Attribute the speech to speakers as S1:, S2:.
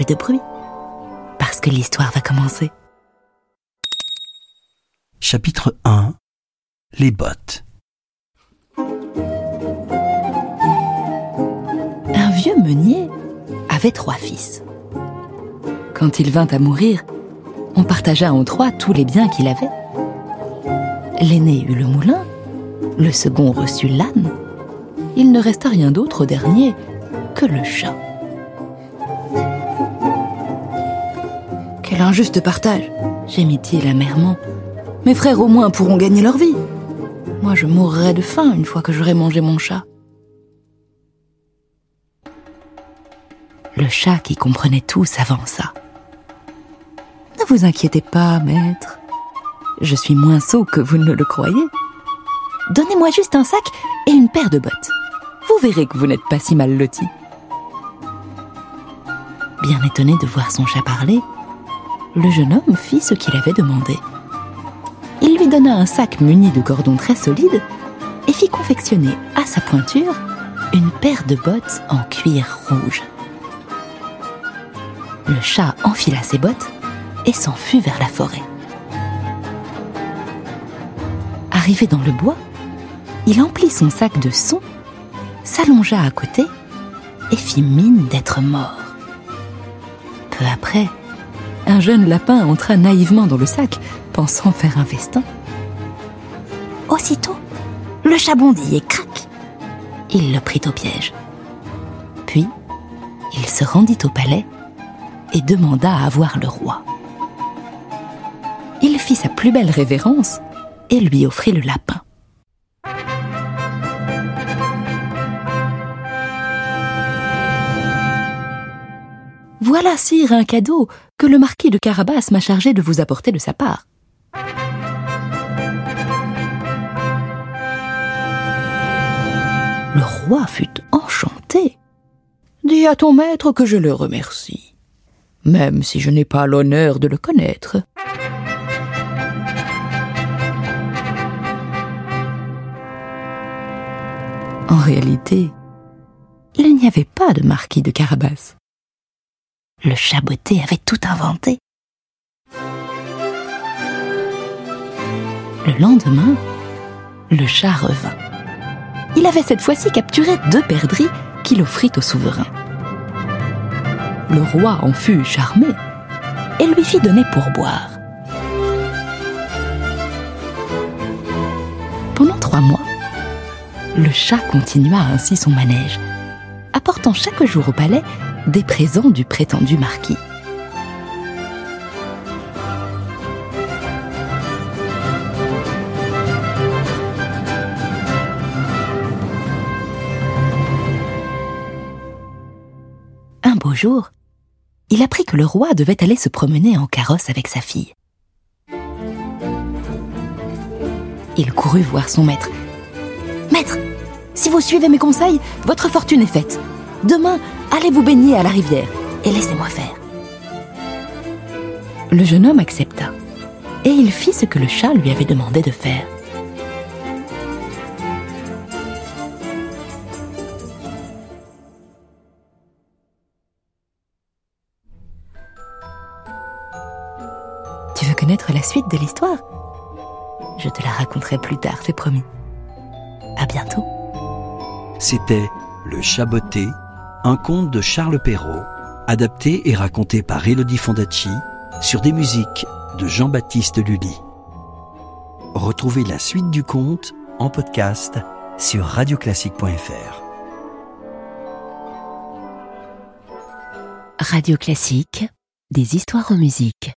S1: plus de bruit, parce que l'histoire va commencer.
S2: Chapitre 1 Les bottes.
S1: Un vieux meunier avait trois fils. Quand il vint à mourir, on partagea en trois tous les biens qu'il avait. L'aîné eut le moulin, le second reçut l'âne. Il ne resta rien d'autre au dernier que le chat. Injuste partage gémit-il amèrement. Mes frères au moins pourront gagner leur vie. Moi je mourrai de faim une fois que j'aurai mangé mon chat. Le chat qui comprenait tout s'avança. Ne vous inquiétez pas, maître. Je suis moins sot que vous ne le croyez. Donnez-moi juste un sac et une paire de bottes. Vous verrez que vous n'êtes pas si mal loti. Bien étonné de voir son chat parler, le jeune homme fit ce qu'il avait demandé. Il lui donna un sac muni de cordons très solides et fit confectionner à sa pointure une paire de bottes en cuir rouge. Le chat enfila ses bottes et s'enfuit vers la forêt. Arrivé dans le bois, il emplit son sac de son, s'allongea à côté et fit mine d'être mort. Peu après, un jeune lapin entra naïvement dans le sac, pensant faire un festin. Aussitôt, le chat bondit et crac, il le prit au piège. Puis, il se rendit au palais et demanda à voir le roi. Il fit sa plus belle révérence et lui offrit le lapin. Voilà, sire, un cadeau que le marquis de Carabas m'a chargé de vous apporter de sa part. Le roi fut enchanté. Dis à ton maître que je le remercie, même si je n'ai pas l'honneur de le connaître. En réalité, il n'y avait pas de marquis de Carabas. Le chaboté avait tout inventé. Le lendemain, le chat revint. Il avait cette fois-ci capturé deux perdrix qu'il offrit au souverain. Le roi en fut charmé et lui fit donner pour boire. Pendant trois mois, le chat continua ainsi son manège, apportant chaque jour au palais des présents du prétendu marquis. Un beau jour, il apprit que le roi devait aller se promener en carrosse avec sa fille. Il courut voir son maître. Maître, si vous suivez mes conseils, votre fortune est faite. Demain, allez vous baigner à la rivière et laissez-moi faire. Le jeune homme accepta et il fit ce que le chat lui avait demandé de faire. Tu veux connaître la suite de l'histoire? Je te la raconterai plus tard, c'est promis. À bientôt.
S2: C'était Le Chaboté, un conte de Charles Perrault, adapté et raconté par Elodie Fondacci sur des musiques de Jean-Baptiste Lully. Retrouvez la suite du conte en podcast sur radioclassique.fr.
S1: Radio Classique, des histoires en musique.